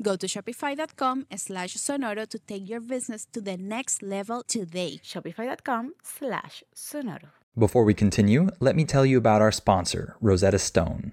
Go to shopify.com slash sonoro to take your business to the next level today. Shopify.com slash sonoro. Before we continue, let me tell you about our sponsor, Rosetta Stone.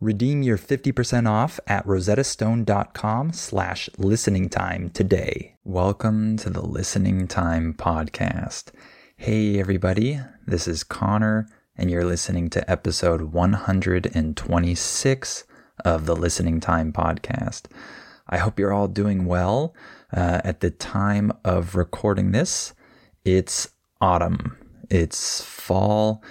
Redeem your 50% off at rosettastone.com slash listening time today. Welcome to the Listening Time Podcast. Hey everybody, this is Connor, and you're listening to episode 126 of the Listening Time Podcast. I hope you're all doing well. Uh, at the time of recording this, it's autumn. It's fall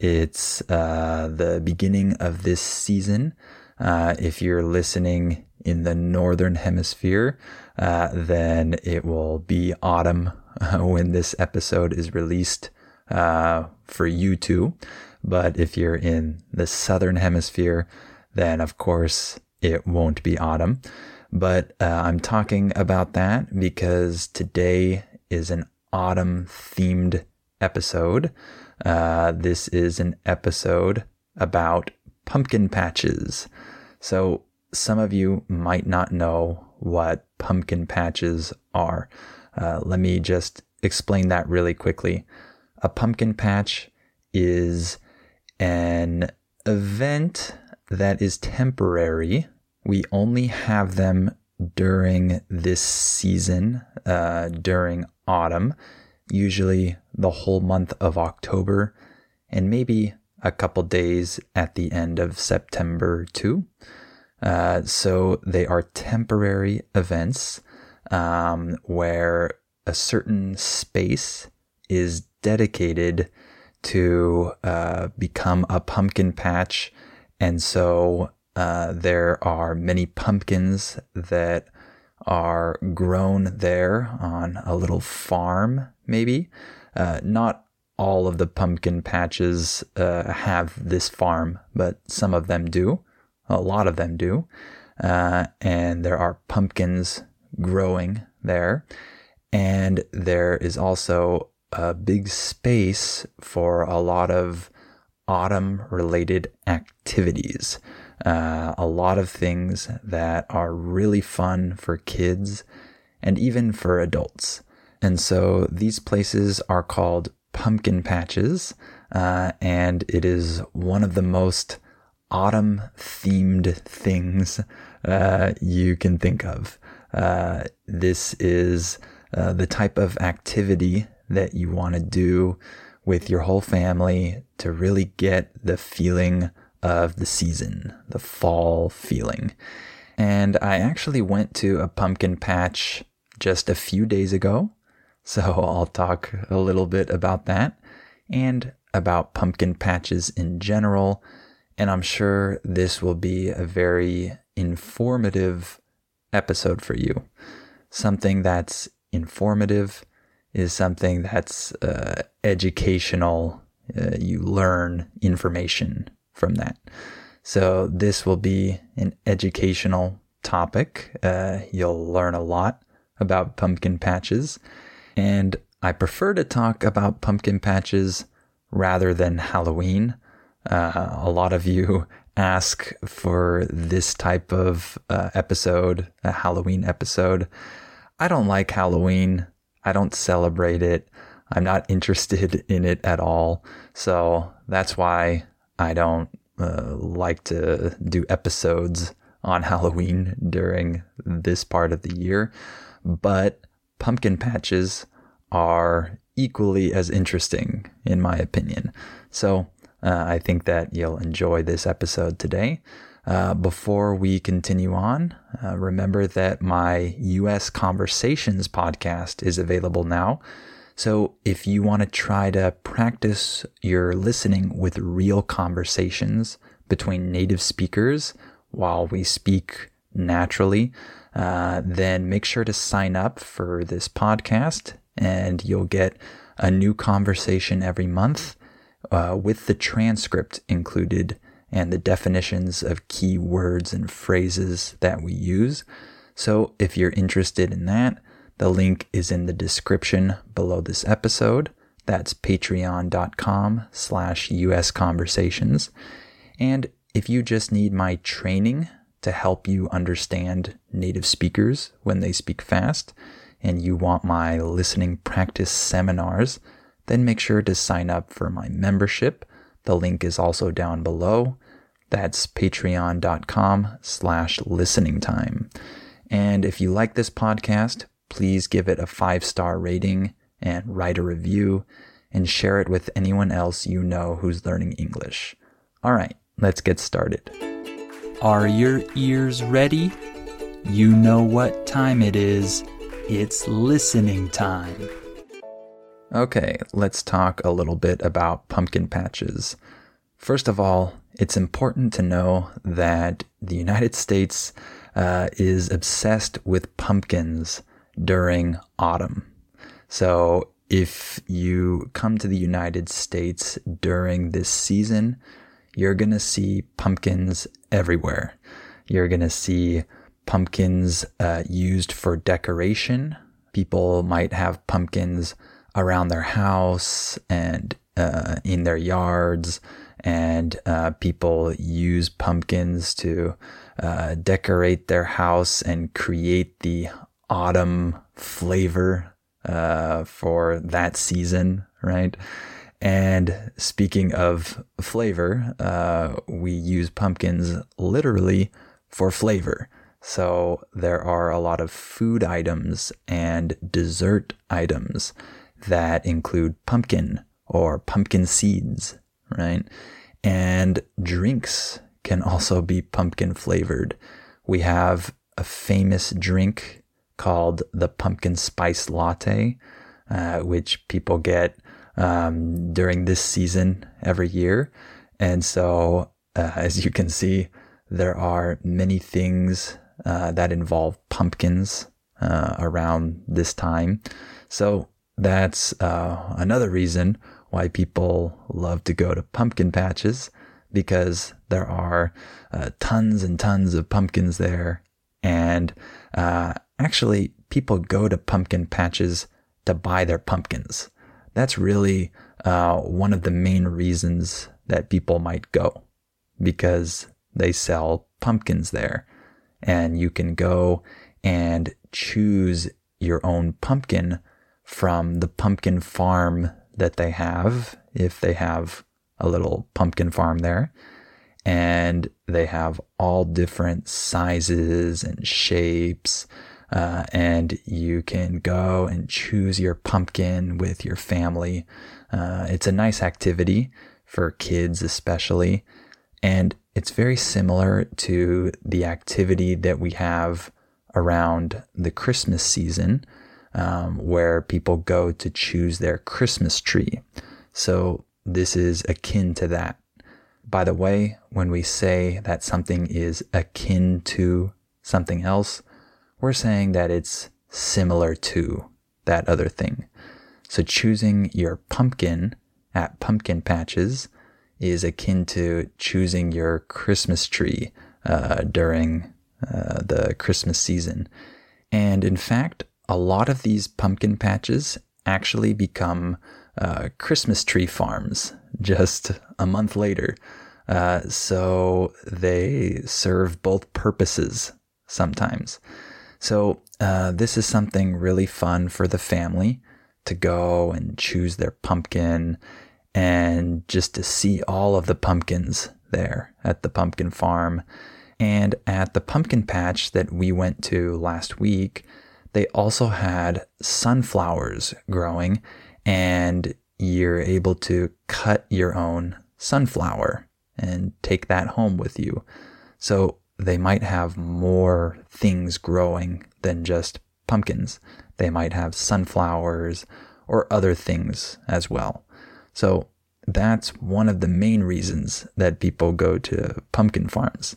it's uh, the beginning of this season. Uh, if you're listening in the northern hemisphere, uh, then it will be autumn when this episode is released uh, for you too. But if you're in the southern hemisphere, then of course it won't be autumn. But uh, I'm talking about that because today is an autumn themed episode. Uh, this is an episode about pumpkin patches. So, some of you might not know what pumpkin patches are. Uh, let me just explain that really quickly. A pumpkin patch is an event that is temporary. We only have them during this season, uh, during autumn usually the whole month of October, and maybe a couple days at the end of September too. Uh, so they are temporary events um, where a certain space is dedicated to uh, become a pumpkin patch. And so uh, there are many pumpkins that are grown there on a little farm, maybe. Uh, not all of the pumpkin patches uh, have this farm, but some of them do. A lot of them do. Uh, and there are pumpkins growing there. And there is also a big space for a lot of autumn related activities uh, a lot of things that are really fun for kids and even for adults. And so these places are called pumpkin patches, uh, and it is one of the most autumn themed things uh, you can think of. Uh, this is uh, the type of activity that you want to do with your whole family to really get the feeling of the season, the fall feeling. And I actually went to a pumpkin patch just a few days ago. So I'll talk a little bit about that and about pumpkin patches in general. And I'm sure this will be a very informative episode for you. Something that's informative is something that's uh, educational. Uh, you learn information from that. So this will be an educational topic. Uh, you'll learn a lot about pumpkin patches. And I prefer to talk about pumpkin patches rather than Halloween. Uh, a lot of you ask for this type of uh, episode, a Halloween episode. I don't like Halloween. I don't celebrate it. I'm not interested in it at all. So that's why I don't uh, like to do episodes on Halloween during this part of the year. But pumpkin patches are equally as interesting, in my opinion. So uh, I think that you'll enjoy this episode today. Uh, before we continue on, uh, remember that my US Conversations podcast is available now. So if you want to try to practice your listening with real conversations between native speakers while we speak naturally, uh, then make sure to sign up for this podcast and you'll get a new conversation every month uh, with the transcript included and the definitions of key words and phrases that we use. So if you're interested in that, the link is in the description below this episode. That's patreon.com slash usconversations. And if you just need my training to help you understand native speakers when they speak fast, and you want my listening practice seminars, then make sure to sign up for my membership. The link is also down below. That's patreon.com slash listening time. And if you like this podcast, please give it a five star rating and write a review and share it with anyone else you know who's learning English. All right, let's get started. Are your ears ready? You know what time it is. It's listening time. Okay, let's talk a little bit about pumpkin patches. First of all, it's important to know that the United States uh, is obsessed with pumpkins during autumn. So if you come to the United States during this season, you're going to see pumpkins everywhere. You're going to see pumpkins uh, used for decoration. People might have pumpkins around their house and uh, in their yards, and uh, people use pumpkins to uh, decorate their house and create the autumn flavor uh, for that season, right? And speaking of flavor, uh, we use pumpkins literally for flavor. So there are a lot of food items and dessert items that include pumpkin or pumpkin seeds, right? And drinks can also be pumpkin flavored. We have a famous drink called the pumpkin spice latte, uh, which people get um, during this season every year. And so, uh, as you can see, there are many things uh, that involve pumpkins uh, around this time. So that's uh, another reason why people love to go to pumpkin patches because there are uh, tons and tons of pumpkins there. And uh, actually, people go to pumpkin patches to buy their pumpkins. That's really uh, one of the main reasons that people might go because they sell pumpkins there and you can go and choose your own pumpkin from the pumpkin farm that they have, if they have a little pumpkin farm there. and they have all different sizes and shapes. Uh, and you can go and choose your pumpkin with your family. Uh, it's a nice activity for kids, especially. And it's very similar to the activity that we have around the Christmas season, um, where people go to choose their Christmas tree. So this is akin to that. By the way, when we say that something is akin to something else, we're saying that it's similar to that other thing. So choosing your pumpkin at pumpkin patches is akin to choosing your Christmas tree uh, during uh, the Christmas season. And in fact, a lot of these pumpkin patches actually become uh, Christmas tree farms just a month later. Uh, so they serve both purposes sometimes. So uh, this is something really fun for the family to go and choose their pumpkin and just to see all of the pumpkins there at the pumpkin farm. And at the pumpkin patch that we went to last week, they also had sunflowers growing, and you're able to cut your own sunflower and take that home with you. So they might have more things growing than just pumpkins. They might have sunflowers or other things as well. So that's one of the main reasons that people go to pumpkin farms.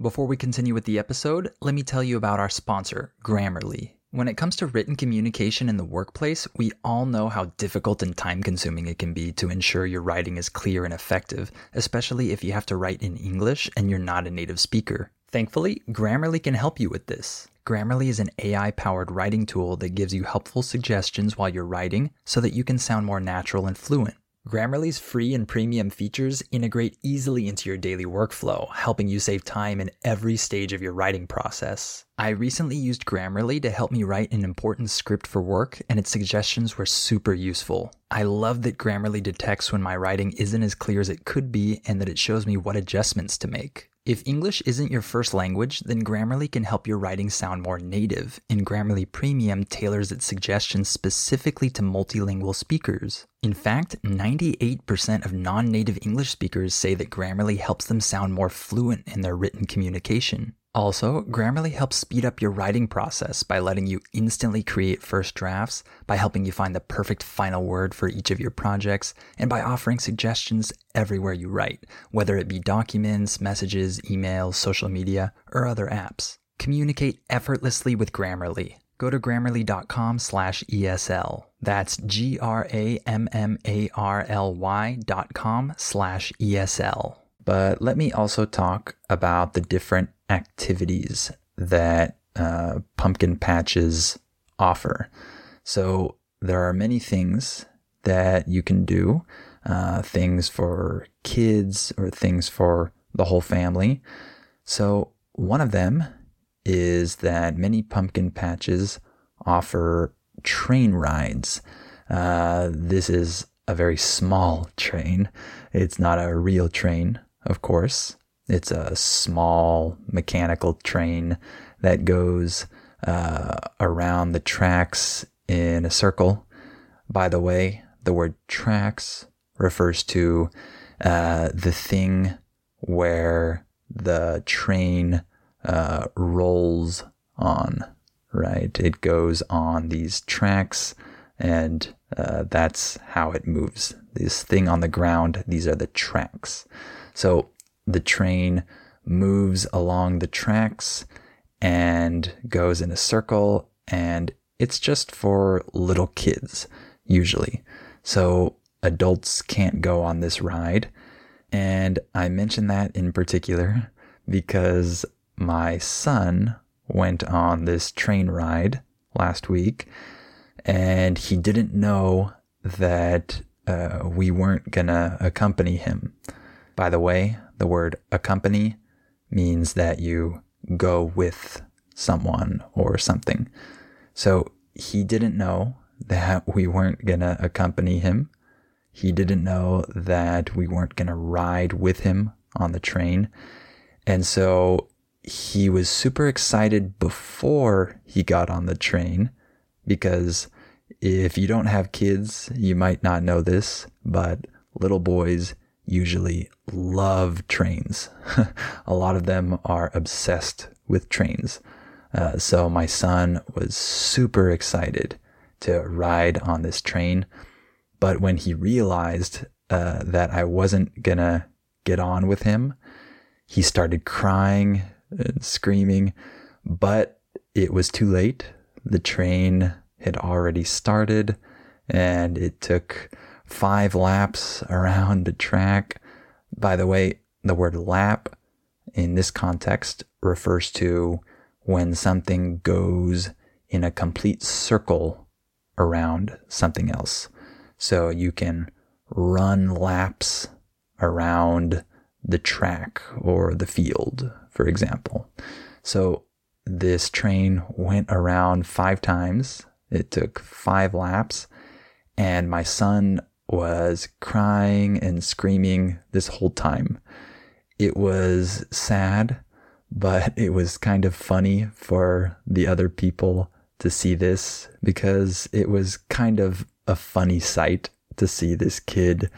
Before we continue with the episode, let me tell you about our sponsor, Grammarly. When it comes to written communication in the workplace, we all know how difficult and time consuming it can be to ensure your writing is clear and effective, especially if you have to write in English and you're not a native speaker. Thankfully, Grammarly can help you with this. Grammarly is an AI powered writing tool that gives you helpful suggestions while you're writing so that you can sound more natural and fluent. Grammarly's free and premium features integrate easily into your daily workflow, helping you save time in every stage of your writing process. I recently used Grammarly to help me write an important script for work, and its suggestions were super useful. I love that Grammarly detects when my writing isn't as clear as it could be and that it shows me what adjustments to make. If English isn't your first language, then Grammarly can help your writing sound more native, and Grammarly Premium tailors its suggestions specifically to multilingual speakers. In fact, 98% of non native English speakers say that Grammarly helps them sound more fluent in their written communication. Also, Grammarly helps speed up your writing process by letting you instantly create first drafts, by helping you find the perfect final word for each of your projects, and by offering suggestions everywhere you write, whether it be documents, messages, emails, social media, or other apps. Communicate effortlessly with Grammarly. Go to grammarly.com slash ESL. That's G R A M M A R L Y dot com slash ESL. But let me also talk about the different activities that uh, pumpkin patches offer. So there are many things that you can do, uh, things for kids or things for the whole family. So one of them is that many pumpkin patches offer train rides. Uh, this is a very small train. It's not a real train, of course. It's a small mechanical train that goes uh, around the tracks in a circle. By the way, the word tracks refers to uh, the thing where the train uh, rolls on, right? It goes on these tracks, and uh, that's how it moves. This thing on the ground, these are the tracks. So the train moves along the tracks and goes in a circle, and it's just for little kids, usually. So adults can't go on this ride. And I mention that in particular because my son went on this train ride last week and he didn't know that uh, we weren't gonna accompany him. By the way, the word accompany means that you go with someone or something. So he didn't know that we weren't going to accompany him. He didn't know that we weren't going to ride with him on the train. And so he was super excited before he got on the train because if you don't have kids, you might not know this, but little boys usually love trains. a lot of them are obsessed with trains. Uh, so my son was super excited to ride on this train. But when he realized uh, that I wasn't gonna get on with him, he started crying and screaming. But it was too late. The train had already started and it took five laps around the track. By the way, the word lap in this context refers to when something goes in a complete circle around something else. So you can run laps around the track or the field, for example. So this train went around five times. It took five laps, and my son was crying and screaming this whole time. It was sad, but it was kind of funny for the other people to see this because it was kind of a funny sight to see this kid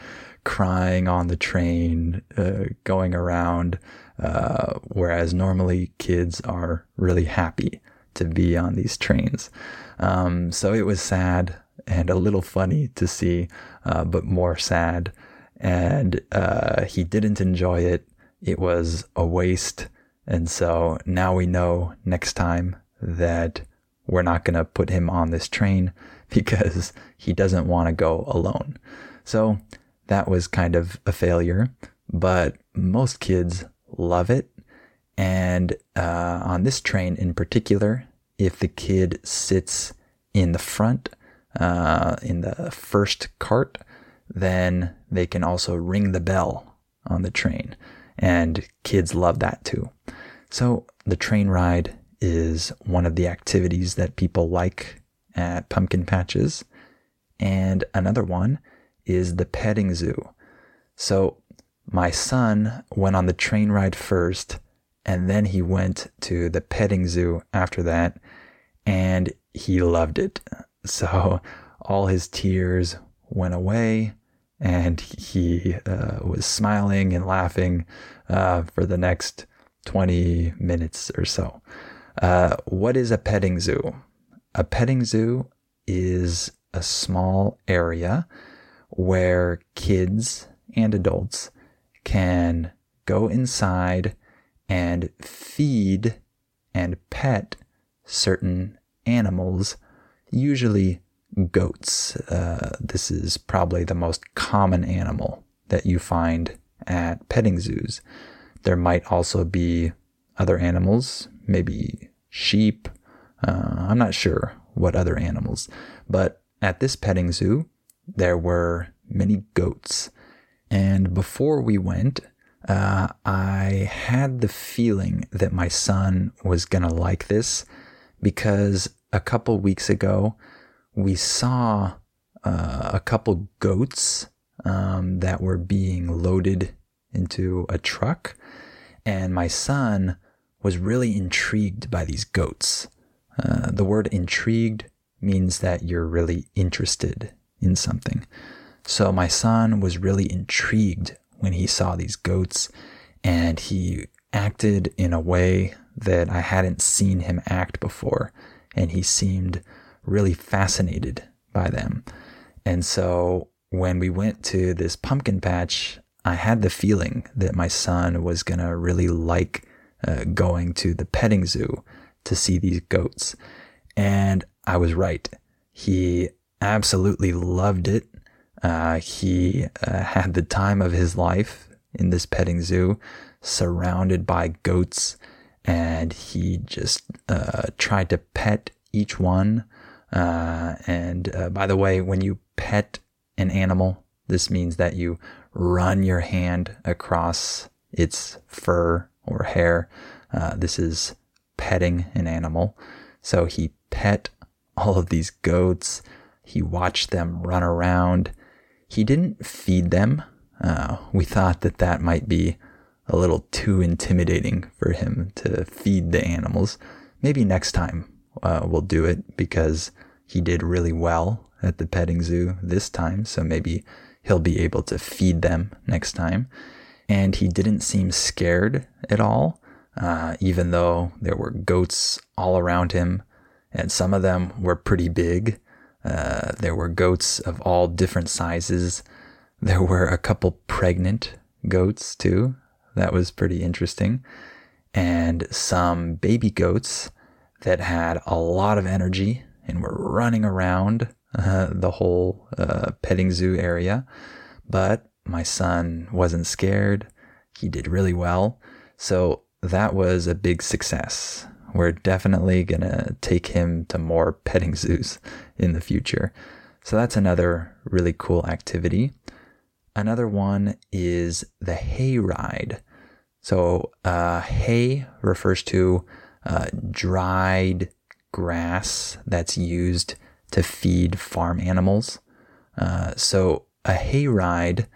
crying on the train, uh, going around, uh, whereas normally kids are really happy to be on these trains. Um, so it was sad and a little funny to see, uh, but more sad. And uh, he didn't enjoy it. It was a waste. And so now we know next time that we're not going to put him on this train because he doesn't want to go alone. So that was kind of a failure, but most kids love it. And uh, on this train in particular, if the kid sits in the front, uh, in the first cart, then they can also ring the bell on the train. And kids love that too. So the train ride is one of the activities that people like at pumpkin patches. And another one is the petting zoo. So my son went on the train ride first, and then he went to the petting zoo after that, and he loved it. So all his tears went away, and he uh, was smiling and laughing uh, for the next 20 minutes or so. Uh, what is a petting zoo? A petting zoo is a small area where kids and adults can go inside and feed and pet certain animals, usually goats. Uh, this is probably the most common animal that you find at petting zoos. There might also be other animals, maybe sheep. Uh, I'm not sure what other animals, but at this petting zoo, there were many goats. And before we went, uh, I had the feeling that my son was going to like this because a couple weeks ago, we saw uh, a couple goats um, that were being loaded into a truck. And my son was really intrigued by these goats. Uh, the word intrigued means that you're really interested in something. So my son was really intrigued when he saw these goats and he acted in a way that I hadn't seen him act before. And he seemed really fascinated by them. And so when we went to this pumpkin patch, I had the feeling that my son was going to really like uh, going to the petting zoo to see these goats. And I was right. He absolutely loved it. Uh, he uh, had the time of his life in this petting zoo, surrounded by goats, and he just uh, tried to pet each one. Uh, and uh, by the way, when you pet an animal, this means that you run your hand across its fur or hair. Uh, this is petting an animal. So he pet all of these goats. He watched them run around. He didn't feed them. Uh, we thought that that might be a little too intimidating for him to feed the animals. Maybe next time uh, we'll do it because he did really well at the petting zoo this time. So maybe he'll be able to feed them next time. And he didn't seem scared at all, uh, even though there were goats all around him. And some of them were pretty big. Uh, there were goats of all different sizes. There were a couple pregnant goats too. That was pretty interesting. And some baby goats that had a lot of energy and were running around uh, the whole uh, petting zoo area. But my son wasn't scared. He did really well. So that was a big success. We're definitely going to take him to more petting zoos in the future. So that's another really cool activity. Another one is the hay ride. So, uh, hay refers to uh, dried grass that's used to feed farm animals. Uh, so, a hay ride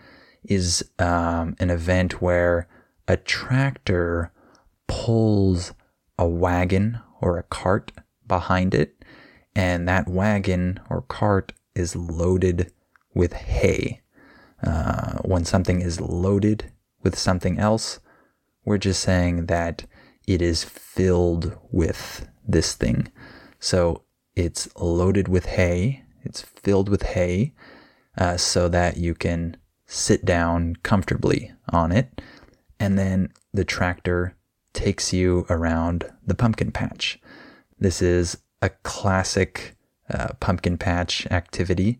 is um, an event where a tractor pulls a wagon or a cart behind it, and that wagon or cart is loaded with hay. Uh, when something is loaded with something else, we're just saying that it is filled with this thing. So it's loaded with hay, it's filled with hay, uh, so that you can sit down comfortably on it. And then the tractor takes you around the pumpkin patch. This is a classic uh, pumpkin patch activity.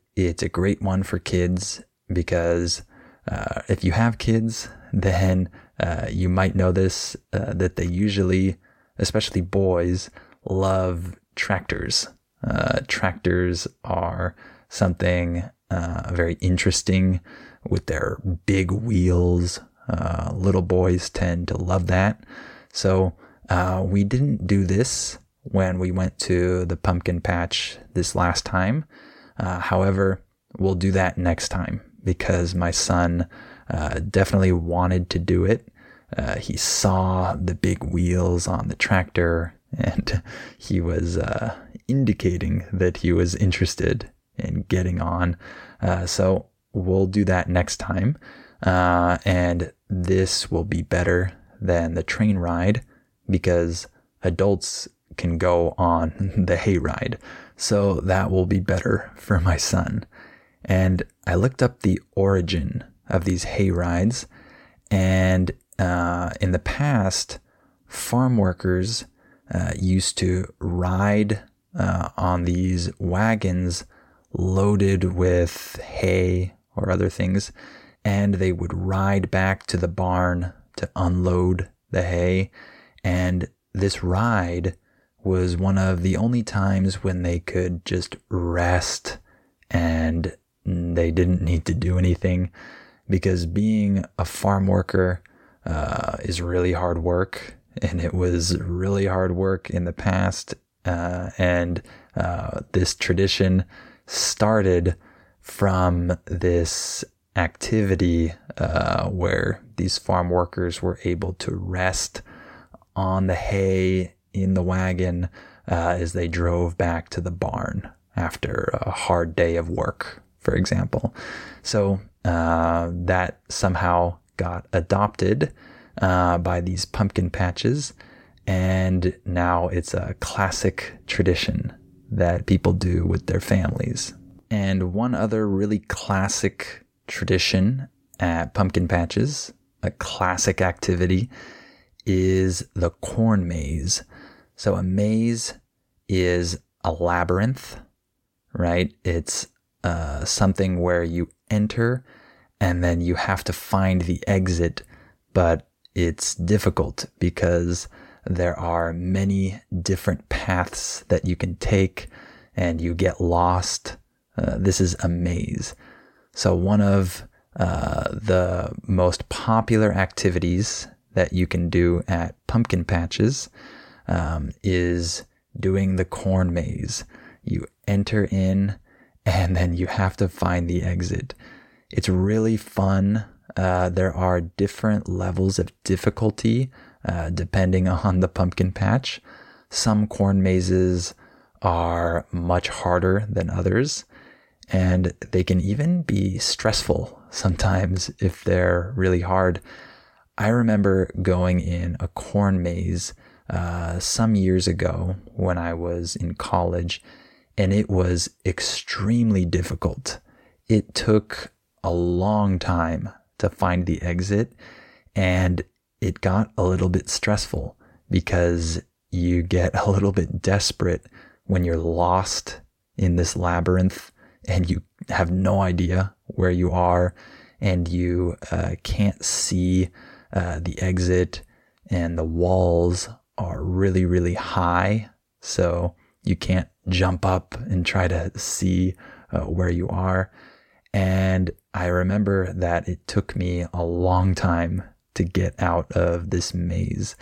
it's a great one for kids because uh, if you have kids, then uh, you might know this uh, that they usually, especially boys, love tractors. Uh, tractors are something uh, very interesting with their big wheels. Uh, little boys tend to love that. So we didn't do this when we went to the pumpkin patch this last time. Uh, however, we'll do that next time because my son uh, definitely wanted to do it. Uh, he saw the big wheels on the tractor and he was uh, indicating that he was interested in getting on. Uh, so we'll do that next time. Uh, and this will be better than the train ride because adults can go on the hay ride. So that will be better for my son. And I looked up the origin of these hay rides. And uh, in the past, farm workers uh, used to ride uh, on these wagons loaded with hay or other things, and they would ride back to the barn to unload the hay. And this ride was one of the only times when they could just rest and they didn't need to do anything because being a farm worker uh, is really hard work and it was really hard work in the past. Uh, and uh, this tradition started from this activity uh, where these farm workers were able to rest on the hay in the wagon uh, as they drove back to the barn after a hard day of work, for example. So uh, that somehow got adopted uh, by these pumpkin patches. And now it's a classic tradition that people do with their families. And one other really classic tradition at pumpkin patches, a classic activity, is the corn maze. So a maze is a labyrinth, right? It's uh, something where you enter and then you have to find the exit, but it's difficult because there are many different paths that you can take and you get lost. Uh, this is a maze. So, one of uh, the most popular activities that you can do at pumpkin patches um, is doing the corn maze. You enter in and then you have to find the exit. It's really fun. Uh, there are different levels of difficulty uh, depending on the pumpkin patch. Some corn mazes are much harder than others, and they can even be stressful sometimes if they're really hard. I remember going in a corn maze uh, some years ago when I was in college, and it was extremely difficult. It took a long time to find the exit, and it got a little bit stressful because you get a little bit desperate when you're lost in this labyrinth and you have no idea where you are and you uh, can't see uh, the exit and the walls are really, really high. So you can't jump up and try to see uh, where you are. And I remember that it took me a long time to get out of this maze.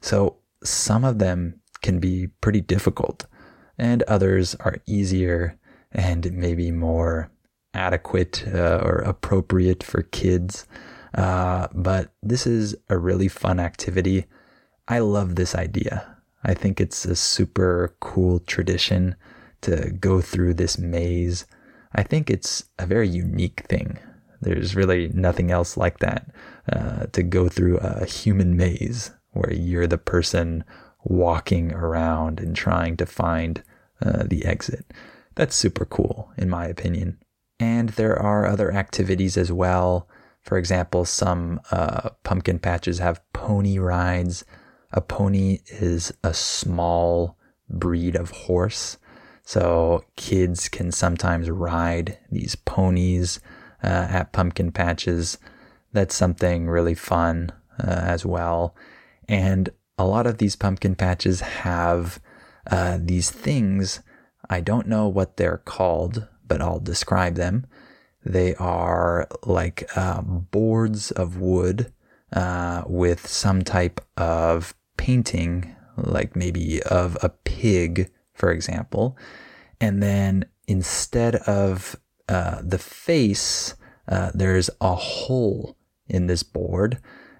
So some of them can be pretty difficult, and others are easier and maybe more adequate uh, or appropriate for kids. Uh, but this is a really fun activity. I love this idea. I think it's a super cool tradition to go through this maze. I think it's a very unique thing. There's really nothing else like that uh, to go through a human maze where you're the person walking around and trying to find uh, the exit. That's super cool, in my opinion. And there are other activities as well. For example, some uh, pumpkin patches have pony rides. A pony is a small breed of horse. So kids can sometimes ride these ponies uh, at pumpkin patches. That's something really fun uh, as well. And a lot of these pumpkin patches have uh, these things. I don't know what they're called, but I'll describe them. They are like uh, boards of wood uh, with some type of painting, like maybe of a pig, for example. And then instead of uh, the face, uh, there's a hole in this board,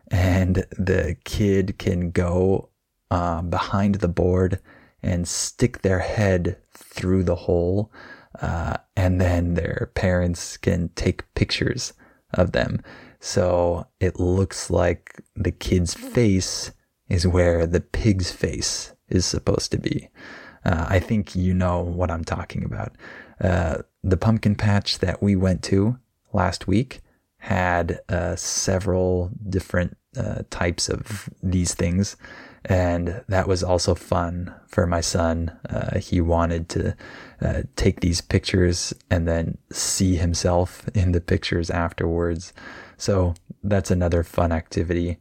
and the kid can go uh, behind the board and stick their head through the hole, uh, and then their parents can take pictures of them. So it looks like the kid's face is where the pig's face is supposed to be. Uh, I think you know what I'm talking about. Uh, the pumpkin patch that we went to last week had uh, several different uh, types of these things. And that was also fun for my son. Uh, he wanted to uh, take these pictures and then see himself in the pictures afterwards. So that's another fun activity.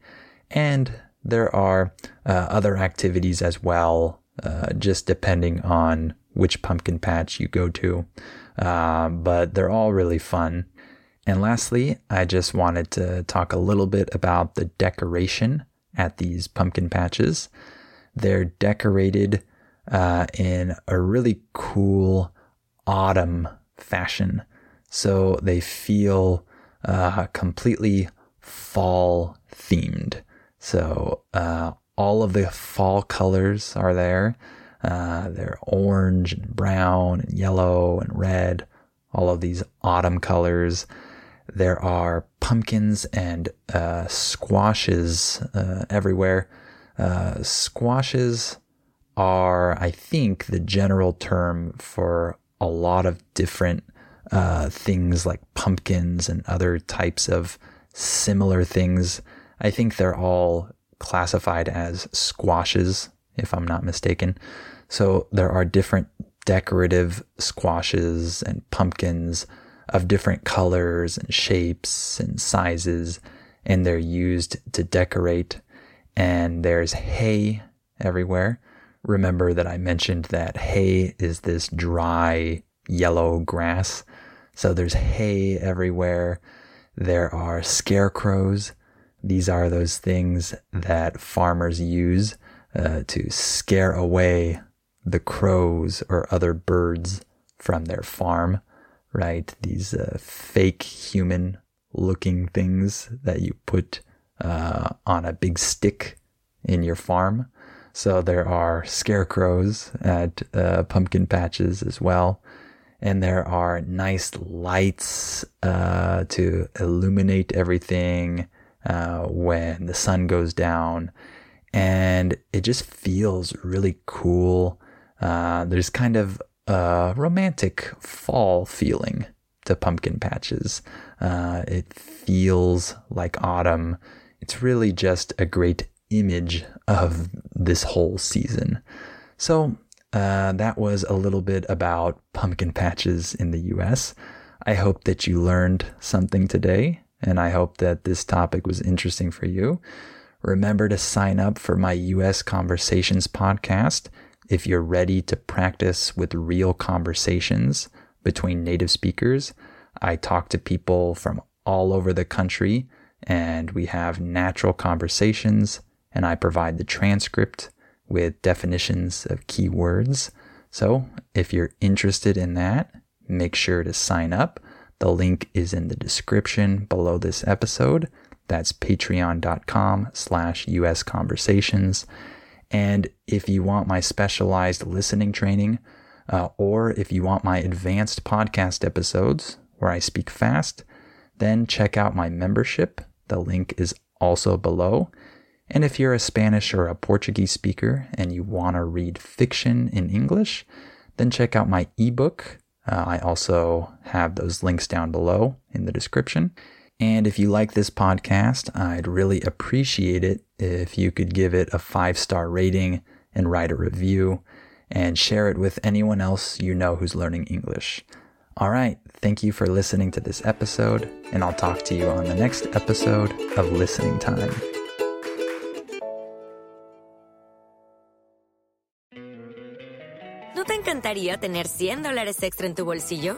And there are uh, other activities as well, uh, just depending on which pumpkin patch you go to. Uh, but they're all really fun. And lastly, I just wanted to talk a little bit about the decoration at these pumpkin patches. They're decorated uh, in a really cool autumn fashion. So they feel uh, completely fall themed. So uh, all of the fall colors are there. Uh, they're orange and brown and yellow and red, all of these autumn colors. There are pumpkins and uh, squashes uh, everywhere. Uh, squashes are, I think, the general term for a lot of different uh, things like pumpkins and other types of similar things. I think they're all classified as squashes, if I'm not mistaken. So there are different decorative squashes and pumpkins of different colors and shapes and sizes, and they're used to decorate. And there's hay everywhere. Remember that I mentioned that hay is this dry yellow grass. So there's hay everywhere. There are scarecrows. These are those things that farmers use uh, to scare away the crows or other birds from their farm right? These uh, fake human looking things that you put uh, on a big stick in your farm. So there are scarecrows at uh, pumpkin patches as well. And there are nice lights uh, to illuminate everything uh, when the sun goes down. And it just feels really cool. Uh, there's kind of a romantic fall feeling to pumpkin patches. Uh, it feels like autumn. It's really just a great image of this whole season. So, uh, that was a little bit about pumpkin patches in the US. I hope that you learned something today, and I hope that this topic was interesting for you. Remember to sign up for my US Conversations podcast if you're ready to practice with real conversations between native speakers, I talk to people from all over the country and we have natural conversations and I provide the transcript with definitions of key words. So if you're interested in that, make sure to sign up. The link is in the description below this episode. That's patreon.com slash US conversations. And if you want my specialized listening training, uh, or if you want my advanced podcast episodes where I speak fast, then check out my membership. The link is also below. And if you're a Spanish or a Portuguese speaker and you want to read fiction in English, then check out my ebook. Uh, I also have those links down below in the description. And if you like this podcast, I'd really appreciate it if you could give it a five star rating and write a review and share it with anyone else you know who's learning English. All right, thank you for listening to this episode, and I'll talk to you on the next episode of Listening Time. ¿No te encantaría tener 100 dólares extra en tu bolsillo?